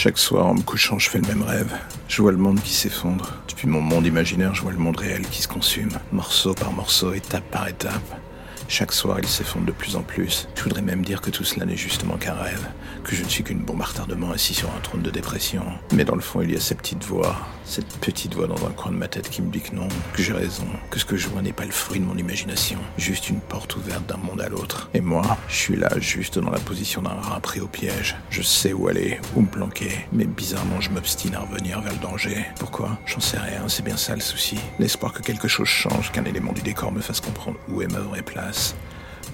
Chaque soir, en me couchant, je fais le même rêve. Je vois le monde qui s'effondre. Depuis mon monde imaginaire, je vois le monde réel qui se consume, morceau par morceau, étape par étape. Chaque soir, il s'effondre de plus en plus. Je voudrais même dire que tout cela n'est justement qu'un rêve, que je ne suis qu'une bombe à retardement assis sur un trône de dépression. Mais dans le fond, il y a cette petite voix, cette petite voix dans un coin de ma tête qui me dit que non, que j'ai raison, que ce que je vois n'est pas le fruit de mon imagination, juste une porte ouverte d'un monde à l'autre. Et moi, je suis là, juste dans la position d'un rat pris au piège. Je sais où aller, où me planquer, mais bizarrement, je m'obstine à revenir vers le danger. Pourquoi? J'en sais rien, c'est bien ça le souci. L'espoir que quelque chose change, qu'un élément du décor me fasse comprendre où est ma vraie place.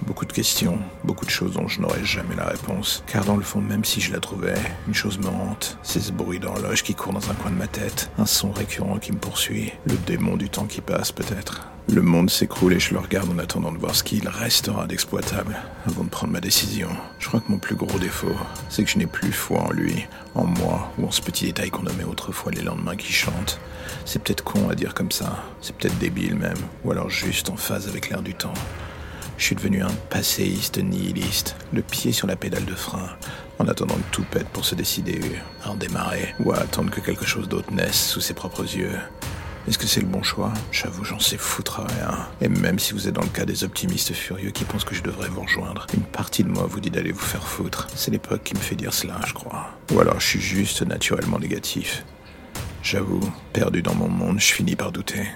Beaucoup de questions, beaucoup de choses dont je n'aurai jamais la réponse. Car dans le fond, même si je la trouvais, une chose me hante. C'est ce bruit d'horloge qui court dans un coin de ma tête. Un son récurrent qui me poursuit. Le démon du temps qui passe, peut-être. Le monde s'écroule et je le regarde en attendant de voir ce qu'il restera d'exploitable avant de prendre ma décision. Je crois que mon plus gros défaut, c'est que je n'ai plus foi en lui, en moi ou en ce petit détail qu'on nommait autrefois les lendemains qui chantent. C'est peut-être con à dire comme ça, c'est peut-être débile même, ou alors juste en phase avec l'air du temps. Je suis devenu un passéiste nihiliste, le pied sur la pédale de frein, en attendant que tout pète pour se décider à en démarrer, ou à attendre que quelque chose d'autre naisse sous ses propres yeux. Est-ce que c'est le bon choix? J'avoue, j'en sais foutre rien. Et même si vous êtes dans le cas des optimistes furieux qui pensent que je devrais vous rejoindre, une partie de moi vous dit d'aller vous faire foutre. C'est l'époque qui me fait dire cela, je crois. Ou alors je suis juste naturellement négatif. J'avoue, perdu dans mon monde, je finis par douter.